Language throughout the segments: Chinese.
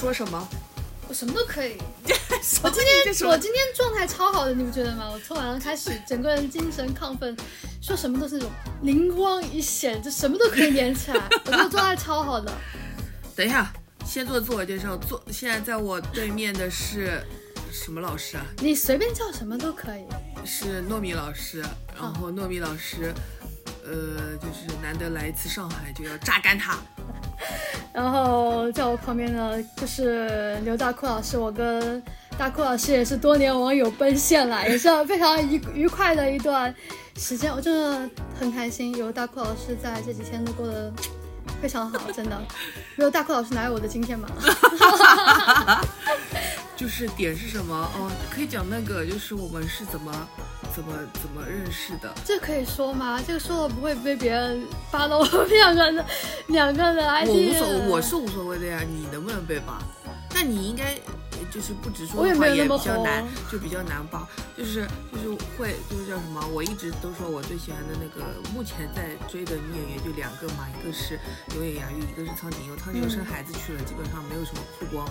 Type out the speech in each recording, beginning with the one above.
说什么？我什么都可以。我我今天我今天状态超好的，你不觉得吗？我从晚上开始，整个人精神亢奋，说什么都是那种灵光一现，就什么都可以演起来。我这个状态超好的。等一下，先做自我介绍。坐，现在在我对面的是什么老师啊？你随便叫什么都可以。是糯米老师。然后糯米老师，呃，就是难得来一次上海，就要榨干他。然后在我旁边呢，就是刘大库老师，我跟大库老师也是多年网友奔现了，也是非常愉愉快的一段时间，我真的很开心，有大库老师在这几天都过得非常好，真的，没有大库老师哪有我的今天嘛？就是点是什么？哦，可以讲那个，就是我们是怎么怎么怎么认识的。这可以说吗？这个说了不会被别人扒了我们两个人的两个人的 ID？我无所，我是无所谓的呀，你能不能被扒？那你应该就是不直说的话也比较难，就比较难扒。就是就是会就是叫什么？我一直都说我最喜欢的那个目前在追的女演员就两个嘛，一个是永野洋玉，一个是苍井优。苍井优生孩子去了，基本上没有什么曝光，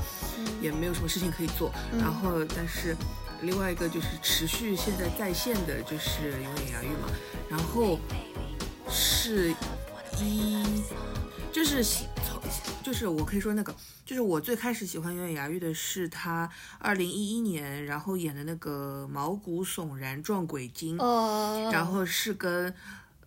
也没有什么事情可以做。然后但是。另外一个就是持续现在在线的，就是永野洋玉嘛，然后是一就是就是我可以说那个，就是我最开始喜欢永野芽郁的是她二零一一年，然后演的那个毛骨悚然撞鬼经，哦，然后是跟。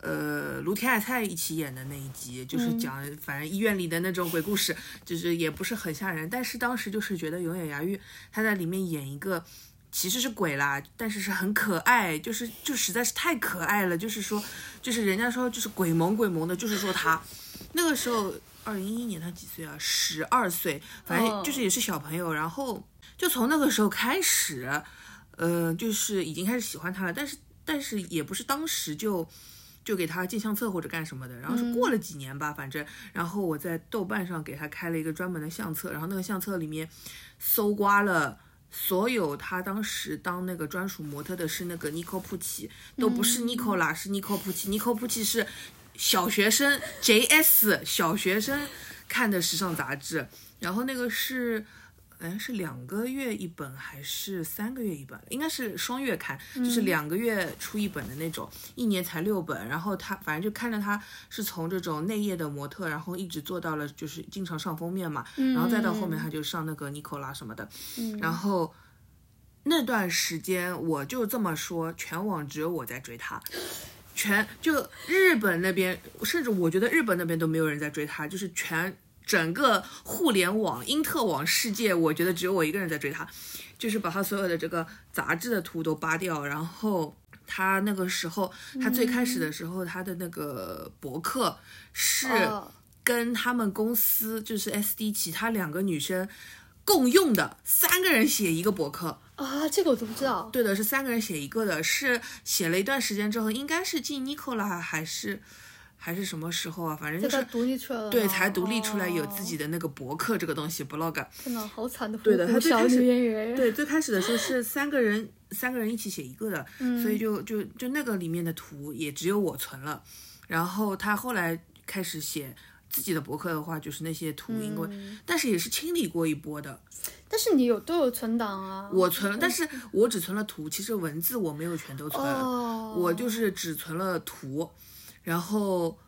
呃，卢天爱菜一起演的那一集，就是讲反正医院里的那种鬼故事，就是也不是很吓人，但是当时就是觉得永野芽郁她在里面演一个其实是鬼啦，但是是很可爱，就是就实在是太可爱了，就是说，就是人家说就是鬼萌鬼萌的，就是说她。那个时候二零一一年他几岁啊？十二岁，反正就是也是小朋友，然后就从那个时候开始，呃，就是已经开始喜欢他了，但是但是也不是当时就。就给他进相册或者干什么的，然后是过了几年吧，反正，然后我在豆瓣上给他开了一个专门的相册，然后那个相册里面搜刮了所有他当时当那个专属模特的是那个 Nico 普奇，都不是 Nico 啦，是 Nico 普奇，Nico 普奇是小学生 JS 小学生看的时尚杂志，然后那个是。哎，是两个月一本还是三个月一本？应该是双月刊，就是两个月出一本的那种，一年才六本。然后他反正就看着他是从这种内页的模特，然后一直做到了就是经常上封面嘛，然后再到后面他就上那个 Nicola 什么的，然后那段时间我就这么说，全网只有我在追他。全就日本那边，甚至我觉得日本那边都没有人在追他，就是全整个互联网、因特网世界，我觉得只有我一个人在追他，就是把他所有的这个杂志的图都扒掉，然后他那个时候，他最开始的时候，他的那个博客是哦。跟他们公司就是 SD 其他两个女生共用的，三个人写一个博客。啊，这个我都不知道。对的，是三个人写一个的，是写了一段时间之后，应该是进 Nicola 还是还是什么时候啊？反正就是独立出来了，对才独立出来有自哦己的那个博客这个东西 blog。天呐，好惨的对的他最开始。对，最开始的时候是三个人，三个人一起写一个的，嗯所以就就就那个里面的图也只有我存了。然后他后来开始写自己的博客的话，就是那些图，因为、嗯但是也是清理过一波的。但是你有都有存档啊。我存了，但是我只存了图，其实文字我没有全都存，哦，我就是只存了图，然后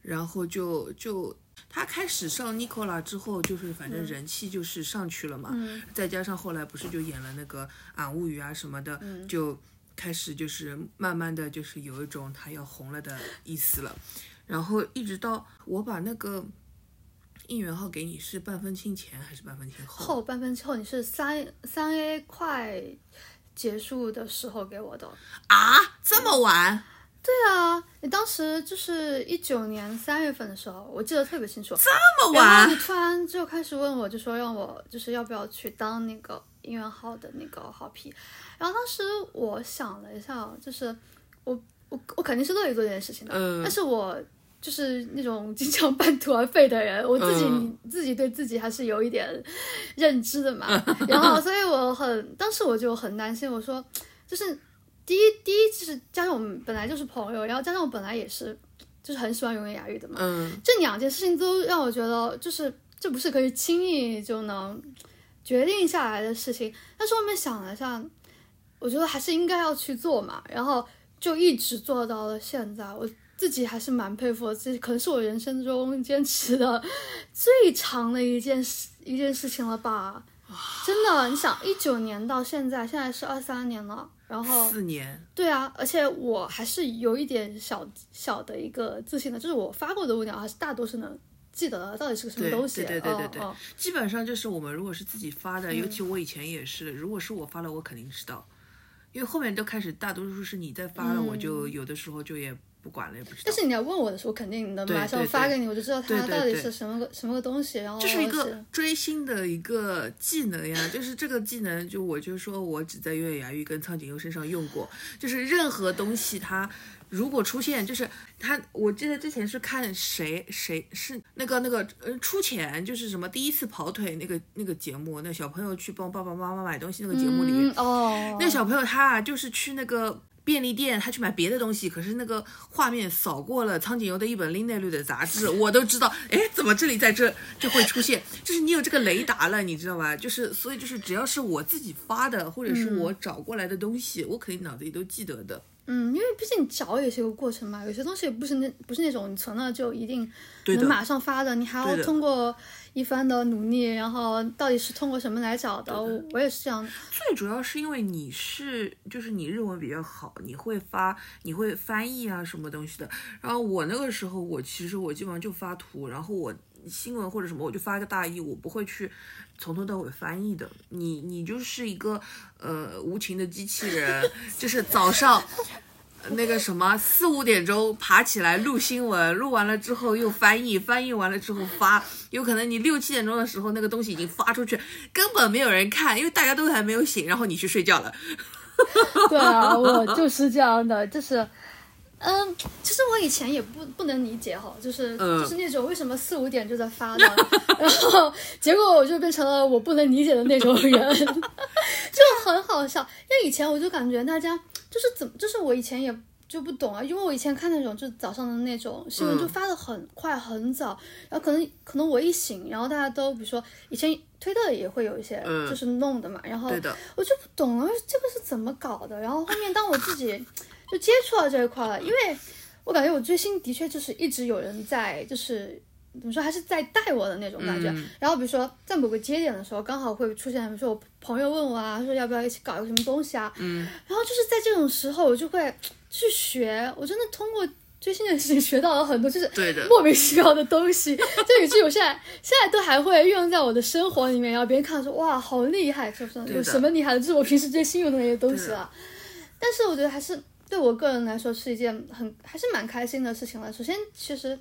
然后就就。他开始上 Nicola 之后，就是反正人气就是上去了嘛，嗯。再加上后来不是就演了那个《俺物语》啊什么的，嗯。就开始就是慢慢的就是有一种他要红了的意思了，然后一直到我把那个应援号给你是半分清前还是半分清后？后半分之后，你是三三 A 快结束的时候给我的。啊，这么晚？对啊，你当时就是一九年三月份的时候，我记得特别清楚。这么晚你？突然就开始问我，就说让我就是要不要去当那个应援号的那个号 P。然后当时我想了一下，就是我我我肯定是乐意做这件事情的，嗯但是我就是那种经常半途而废的人，我自己、嗯自己对自己还是有一点认知的嘛。然后，所以我很当时我就很担心，我说就是第一第一就是加上我们本来就是朋友，然后加上我本来也是就是很喜欢永远雅语的嘛，嗯，这两件事情都让我觉得，就是这不是可以轻易就能决定下来的事情。但是后面想了一下，我觉得还是应该要去做嘛，然后就一直做到了现在。我自己还是蛮佩服的，这可能是我人生中坚持的最长的一件事一件事情了吧。真的，你想，一九年到现在，现在是二三年了，然后四年，对啊，而且我还是有一点小小的一个自信的，就是我发过的物料还是大多是能记得到底是个什么东西。对对对对对。哦哦。基本上就是我们如果是自己发的，尤其我以前也是，如果是我发了，我肯定知道，因为后面都开始大多数是你在发了，我就有的时候就也不管了，也不知道。但是你要问我的时候，肯定能马上发给你，我就知道它到底是什么个什么个东西。然后这是一个追星的一个技能呀，就是这个技能，就我就说我只在月月牙玉跟苍井优身上用过，就是任何东西它如果出现，就是他，我记得之前是看谁谁是那个那个呃出钱，就是什么第一次跑腿那个那个节目，那小朋友去帮爸爸妈妈买东西那个节目里，嗯哦，那小朋友他啊，就是去那个便利店，他去买别的东西，可是那个画面扫过了苍井优的一本《另类绿》的杂志，我都知道，哎，怎么这里在这就会出现？就是你有这个雷达了，你知道吧？就是所以就是只要是我自己发的，或者是我找过来的东西，我肯定脑子里都记得的。嗯，因为毕竟找也是一个过程嘛，有些东西不是那不是那种你存了就一定对能马上发的，你还要通过一番的努力，然后到底是通过什么来找的？我我也是这样的。最主要是因为你是，就是你日文比较好，你会发，你会翻译啊什么东西的。然后我那个时候，我其实我基本上就发图，然后我新闻或者什么，我就发个大意，我不会去从头到尾翻译的。你你就是一个呃无情的机器人，就是早上。那个什么，四五点钟爬起来录新闻，录完了之后又翻译，翻译完了之后发，有可能你六七点钟的时候那个东西已经发出去，根本没有人看，因为大家都还没有醒，然后你去睡觉了。对啊，我就是这样的，就是，嗯，其实我以前也不不能理解哈，就是、嗯就是那种为什么四五点就在发呢？然后结果我就变成了我不能理解的那种人，就很好笑。因为以前我就感觉大家就是怎么，就是我以前也。就不懂啊，因为我以前看那种就是早上的那种新闻，嗯就发的很快很早，然后可能可能我一醒，然后大家都比如说以前推特也会有一些嗯就是弄的嘛，然后，我就不懂了，这个是怎么搞的？然后后面当我自己就接触到这一块了，因为我感觉我追星的确就是一直有人在，就是怎么说，还是在带我的那种感觉。嗯然后比如说在某个节点的时候，刚好会出现，比如说我朋友问我啊，说要不要一起搞一个什么东西啊，嗯，然后就是在这种时候，我就会去学，我真的通过。追星的事情学到了很多，就是莫名其妙的东西，就以至于我现在现在都还会运用在我的生活里面，然后别人看说哇好厉害，就是不是有什么厉害的，就是我平时追星用的那些东西了。但是我觉得还是对我个人来说是一件很还是蛮开心的事情了。首先，其实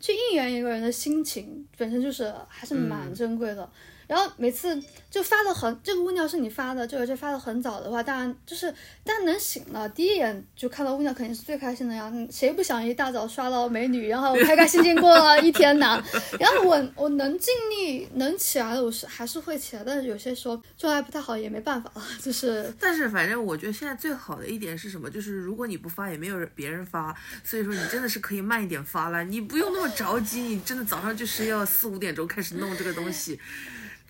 去应援一个人的心情本身就是还是蛮嗯珍贵的。然后每次就发的很，这个物料是你发的，就而且发的很早的话，当然就是大家能醒了，第一眼就看到物料肯定是最开心的呀。嗯谁不想一大早刷到美女，然后 开开心心过了一天呢？然后我我能尽力能起来的，我是还是会起来，但是有些时候状态不太好也没办法了，就是但是反正我觉得现在最好的一点是什么？就是如果你不发，也没有人别人发，所以说你真的是可以慢一点发了，你不用那么着急。你真的早上就是要四五点钟开始弄这个东西，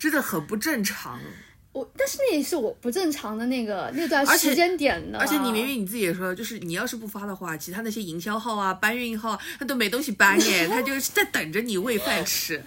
真的很不正常。我，但是那也是我不正常的那个那段时间点呢。而且你明明你自己也说，就是你要是不发的话，其他那些营销号啊、搬运号，他都没东西搬耶，他就是在等着你喂饭吃。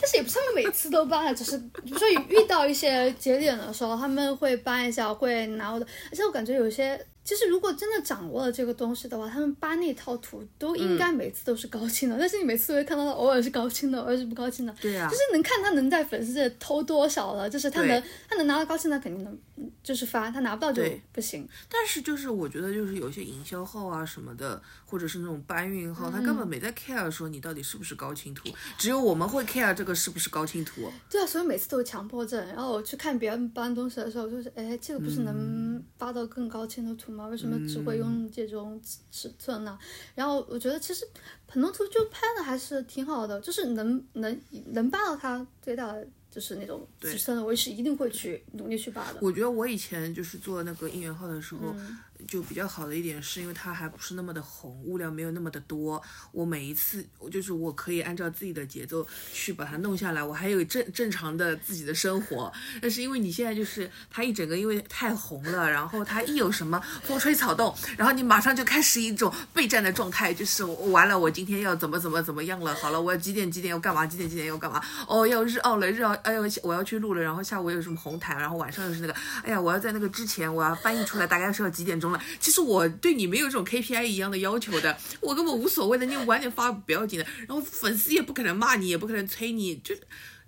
但是也不是他们每次都搬啊，只是比如说遇到一些节点的时候，他们会搬一下，会拿我的。而且我感觉有些，其实如果真的掌握了这个东西的话，他们扒那套图都应嗯该每次都是高清的。但是你每次会看到他偶尔是高清的，偶尔是不高清的。对啊、就是能看他能在粉丝这偷多少了，就是他能他能拿到高清，的肯定能就是发，他拿不到就不行。但是就是我觉得就是有些营销号啊什么的，或者是那种搬运号，他根嗯本没在 care 说你到底是不是高清图，只有我们会 care 这个是不是高清图。对啊，所以每次都有强迫症。然后我去看别人搬东西的时候，就是哎，这个不是嗯能发到更高清的图吗？为什么只会用这种尺尺寸呢？然后我觉得其实很多图就拍的还是挺好的，就是能能能扒到它最大的就是那种尺寸的，我是一定会去努力去把的。我觉得我以前就是做那个应援号的时候，嗯就比较好的一点是因为它还不是那么的红，物料没有那么的多。我每一次我就是我可以按照自己的节奏去把它弄下来，我还有正正常的自己的生活。但是因为你现在就是它一整个因为太红了，然后它一有什么风吹草动，然后你马上就开始一种备战的状态，就是完了，我今天要怎么怎么怎么样了？好了，我要几点几点要干嘛？几点几点要干嘛？哦，要日奥了，日奥，哎呦，我要去录了，然后下午有什么红毯，然后晚上又是那个，哎呀，我要在那个之前我要翻译出来，大概是要几点钟了。其实我对你没有这种 KPI 一样的要求的，我根本无所谓的，你晚点发不要紧的。然后粉丝也不可能骂你，也不可能催你，就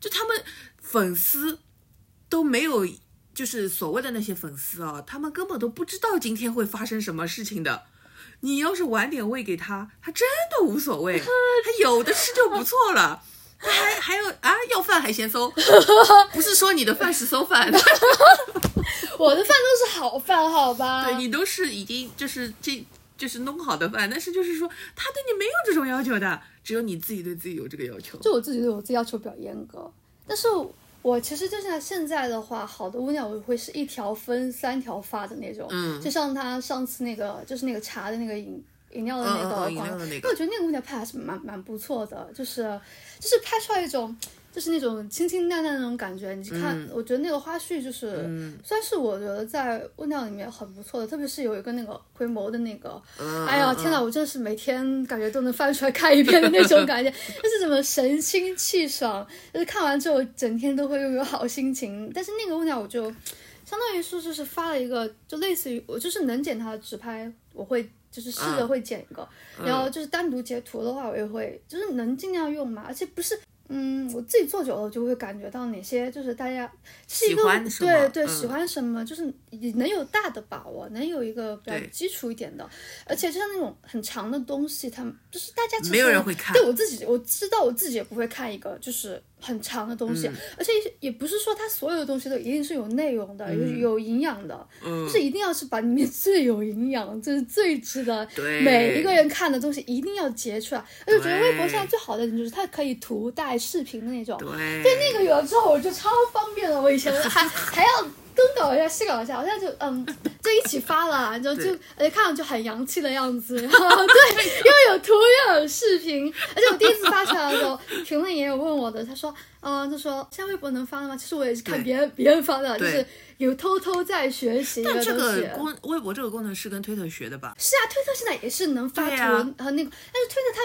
就他们粉丝都没有。就是所谓的那些粉丝啊，他们根本都不知道今天会发生什么事情的。你要是晚点喂给他，他真的无所谓，他有的吃就不错了。他还还有啊，要饭还嫌馊，不是说你的饭是馊饭，我的饭都是好饭，好吧？对你都是已经就是这就是弄好的饭，但是就是说他对你没有这种要求的，只有你自己对自己有这个要求。就我自己对我自己要求比较严格，但是我其实就像现在的话，好的物料我会是一条分三条发的那种，嗯就像他上次那个就是那个茶的那个饮饮料的那个广告，那我觉得那个物料拍还是蛮蛮不错的，就是就是拍出来一种。就是那种清清淡淡的那种感觉，你看，嗯我觉得那个花絮就是，算是我觉得在物料里面很不错的，特别是有一个那个回眸的那个，嗯哎呀，天哪！我真的是每天感觉都能翻出来看一遍的那种感觉，就是怎么神清气爽，就是看完之后整天都会拥有好心情。但是那个物料我就相当于说就是发了一个，就类似于我就是能剪它的直拍，我会就是试着嗯会剪一个，然后就是单独截图的话，我也会就是能尽量用嘛，而且不是。嗯，我自己做久了就会感觉到哪些就是大家是一喜个欢什么嗯对对喜欢什么，就是你能有大的把握，能有一个比较基础一点的，而且就像那种很长的东西，他们就是大家其实没有人会看。对我自己我知道我自己也不会看一个就是很长的东西，嗯。而且也不是说它所有的东西都一定是有内容的，有有营养的，嗯。就是一定要是把里面最有营养，就是最值得每一个人看的东西一定要截出来。而且我觉得微博现在最好的点就是它可以图带视频的那种，对，那个有了之后我就超方便了，我以前还 还要东搞一下西搞一下，我现在就嗯 就一起发了，就就对而且看上去很洋气的样子，然 后对又有图又有视频，而且我第一次发出来的时候，评论也有问我的，他说嗯他说现在微博能发了吗？其实我也是看别人别人发的，就是有偷偷在学习一但这个东西个。功微博这个功能是跟推特学的吧？是啊，推特现在也是能发图和那个，但是推特它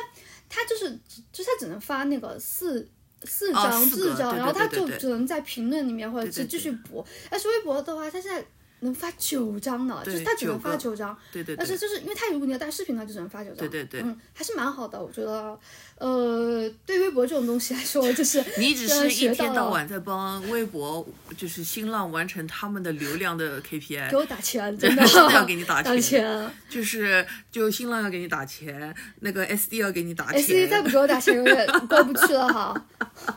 它就是就是它只能发那个四四哦张、四张，然后他就只能在评论里面或者是继续补。但是微博的话，他现在能发九张呢，就是对它只能发九张。对对对，但是就是因为它如果你要带视频，它就只能发九张。对对对嗯，还是蛮好的，我觉得。呃，对微博这种东西来说，就是 你只是一天到晚在帮微博，就是新浪完成他们的流量的 KPI，给我打钱，真的真的要给你打 打钱钱。就是就新浪要给你打钱，那个 SD 要给你打钱 SD，再不给我打钱，有点过不去了哈。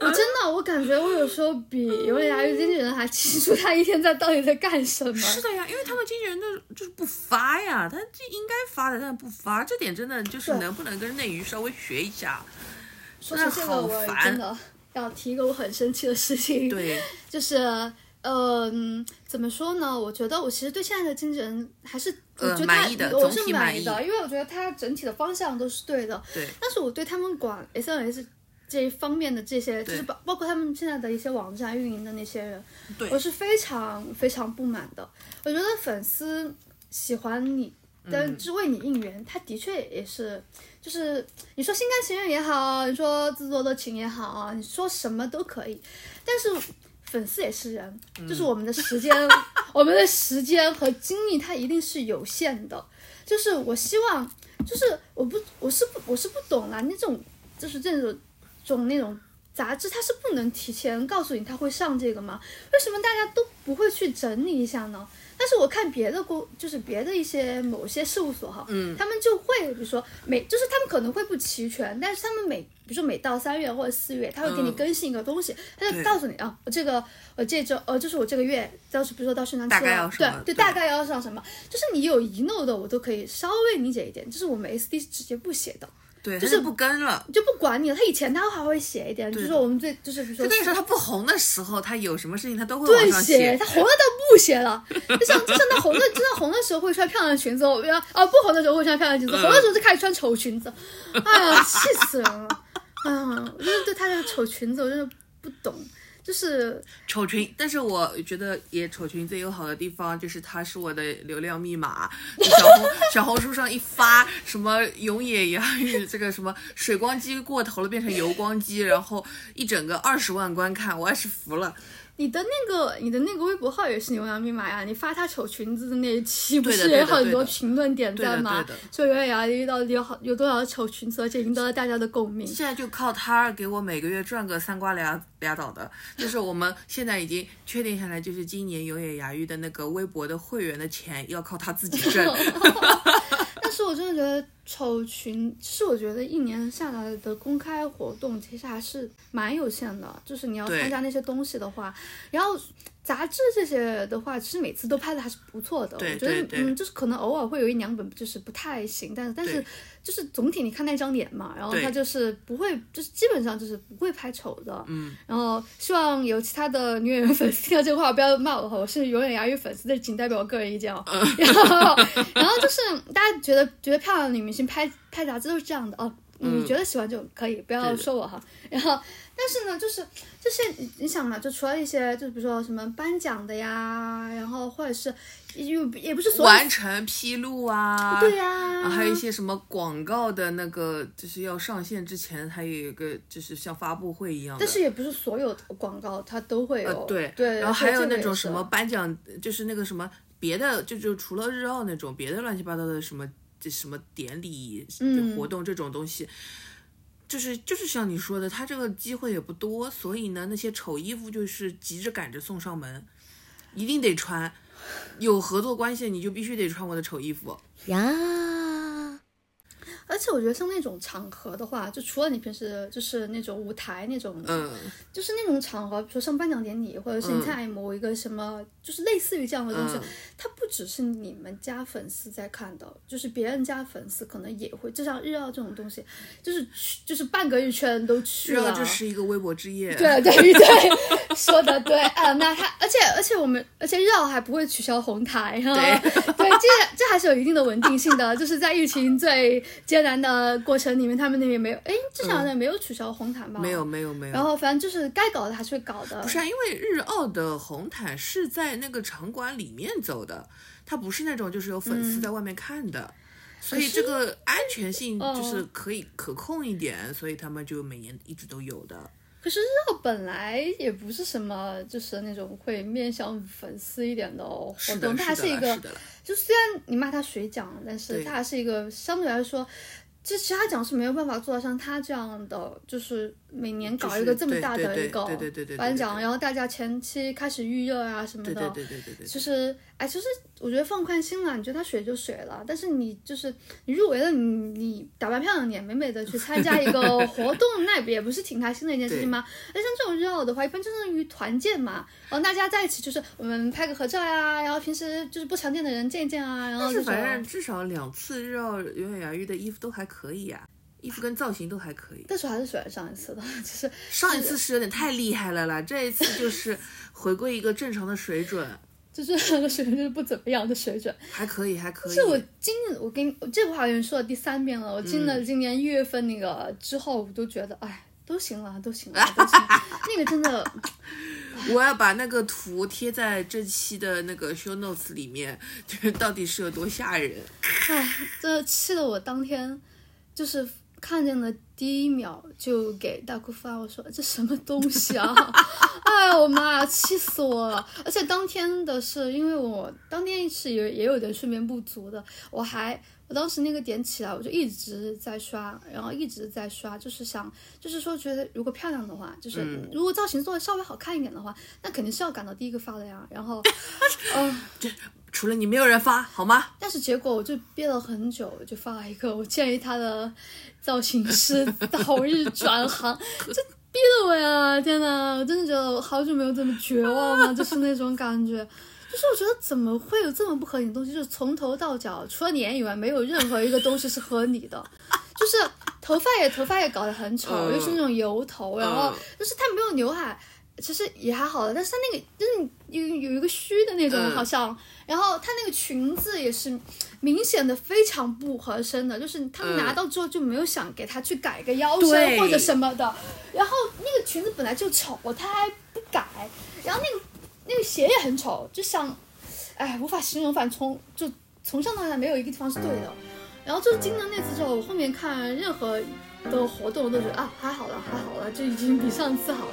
我真的，我感觉我有时候比有点牙医经纪人还清楚他一天在到底在干什么。是的呀，因为他们经纪人就就是不发呀，他这应该发的，但不发，这点真的就是能不能跟内娱稍微学一下？说起这个，我真的要提一个我很生气的事情，对，就是嗯，怎么说呢？我觉得我其实对现在的经纪人还是我呃觉得他、满意的我是满意的，因为我觉得他整体的方向都是对的。对但是我对他们管 SNS 这一方面的这些，就是包包括他们现在的一些网站运营的那些人，我是非常非常不满的。我觉得粉丝喜欢你，但是为你应援，他的确也是，就是你说心甘情愿也好，你说自作多情也好，你说什么都可以，但是。粉丝也是人，就是我们的时间，我们的时间和精力，它一定是有限的。就是我希望，就是我不，我是不，我是不懂啦，那种就是这种种那种杂志它是不能提前告诉你它会上这个吗？为什么大家都不会去整理一下呢？但是我看别的公，就是别的一些某些事务所哈，嗯他们就会，比如说每，就是他们可能会不齐全，但是他们每，比如说每到三月或者四月，他会给你嗯更新一个东西，他就告诉你啊，我这个我这周呃，就是我这个月，到时比如说到宣传期了，对对，对大概要上什么，就是你有遗漏的，我都可以稍微理解一点，就是我们 SD 是直接不写的，对，就是就不跟了。就不管你了。他以前他还会写一点，就是我们最就是比如说就那个时候他不红的时候，他有什么事情他都会对往上写，他红了倒不写了，就像就像他红的，就像红的时候会穿漂亮的裙子，我要哦不红的时候会穿漂亮裙子，嗯红的时候就开始穿丑裙子，哎呀气死人了，哎呀，我真的对他这个丑裙子我真的不懂，就是丑群，但是我觉得也丑群最友好的地方就是它是我的流量密码。小红小红书上一发什么永野洋芋这个什么水光肌过头了变成油光肌，然后一整个二十万观看，我也是服了。你的那个你的那个微博号也是牛羊密码呀，你发他丑裙子的那一期 不是也很多评论点赞吗对的？说袁娅遇到底有好有多少丑裙子，而且赢得了大家的共鸣。现在就靠他给我每个月赚个三瓜俩俩倒的，就是我们现在已经确定下来，就是今年永野芽郁的那个微博的会员的钱要靠他自己挣。但是我真的觉得丑群，其实我觉得一年下来的公开活动其实还是蛮有限的，就是你要参加那些东西的话，然后杂志这些的话，其实每次都拍的还是不错的。我觉得嗯，就是可能偶尔会有一两本就是不太行，但是但是对就是总体你看那张脸嘛，然后对他就是不会，就是基本上就是不会拍丑的。嗯，然后希望有其他的女演员粉丝听到这个话不要骂我哈，我是永远牙语粉丝，这仅代表我个人意见哦。嗯 然后，然后就是大家觉得觉得漂亮的女明星拍拍杂志都是这样的哦，你觉得喜欢就可以，不要说我哈。然后，但是呢，就是这些你你想嘛，就除了一些，就比如说什么颁奖的呀，然后或者是也也不是所有完成披露啊，对呀、还有一些什么广告的那个，就是要上线之前，还有一个就是像发布会一样的。但是也不是所有的广告它都会有，呃，对对，然后还有那种什么颁奖，就是那个什么别的，就就除了日奥那种别的乱七八糟的什么这什么典礼嗯活动这种东西。就是就是像你说的，他这个机会也不多，所以呢，那些丑衣服就是急着赶着送上门，一定得穿。有合作关系，你就必须得穿我的丑衣服。呀，而且我觉得像那种场合的话，就除了你平时就是那种舞台那种，嗯，就是那种场合，比如说像颁奖典礼，或者是你嗯。在某一个什么，就是类似于这样的东西，嗯。它不只是你们家粉丝在看的，就是别人家粉丝可能也会，就像日奥这种东西，就是去就是半个日圈都去了，然后这是一个微博之夜。对对对，说的对啊，那他而且而且我们而且日奥还不会取消红台，哈，对。对，这这还是有一定的稳定性的，就是在疫情最艰难的过程里面，他们那边没有，哎，至少好像没有取消红毯吧？没有。没有没有。然后反正就是该搞的还是会搞的，不是啊，因为日澳的红毯是在那个场馆里面走的，它不是那种就是有粉丝在外面看的，所以这个安全性就是可以可控一点，所以他们就每年一直都有的。可是日奥本来也不是什么，就是那种会面向粉丝一点的活动，它还是，一个。就虽然你骂它水奖，但是它还是一个相对来说，这其他奖是没有办法做到像他这样的，就是每年搞一个这么大的一个颁奖，然后大家前期开始预热啊什么的，对对对对对对，就是哎，就是我觉得放宽心了，你觉得他水就水了，但是你就是你入围了，你你打扮漂亮点，美美的去参加一个 活动，那也不是挺开心的一件事情吗？那像这种热闹的话，一般就是于团建嘛，然后大家在一起就是我们拍个合照呀，然后平时就是不常见的人见一见啊，然后但就是反正至少两次热奥永远牙玉的衣服都还可以啊、衣服跟造型都还可以。但是我还是喜欢上一次的，就是上一次是有点太厉害了啦，这一次就是回归一个正常的水准，就是那个水准就是不怎么样的水准。还可以，还可以。是我今年我跟你我这话已经说了第三遍了，我进嗯了今年一月份那个之后，我都觉得哎都行了，都行了，都行。那个真的我要把那个图贴在这期的那个 show notes 里面，就是到底是有多吓人。哎，这气得我当天就是看见了第一秒就给大姑发，我说这什么东西啊！哎呀，我妈呀，气死我了！而且当天的是，因为我当天是有也有点睡眠不足的，我还我当时那个点起来，我就一直在刷，然后一直在刷，就是想，就是说觉得如果漂亮的话，就是、嗯如果造型做的稍微好看一点的话，那肯定是要赶到第一个发的呀。然后，嗯、除了你没有人发好吗？但是结果我就憋了很久，就发了一个我建议他的造型师早日转行，这逼得我呀！天呐，我真的觉得我好久没有这么绝望了，就是那种感觉。就是我觉得怎么会有这么不合理的东西？就是从头到脚，除了脸以外，没有任何一个东西是合理的。就是头发也头发也搞得很丑，嗯又是那种油头，然后嗯就是他没有刘海，其实也还好了，但是他那个就是有有一个虚的那种，嗯好像，然后他那个裙子也是明显的非常不合身的，就是他拿到之后就没有想给他去改个腰身或者什么的，然后那个裙子本来就丑，他还不改，然后那个那个鞋也很丑，就想，哎，无法形容，反正从就从上到下没有一个地方是对的。然后就是经了那次之后，我后面看任何的活动都觉得啊还好了还好了，就已经比上次好了。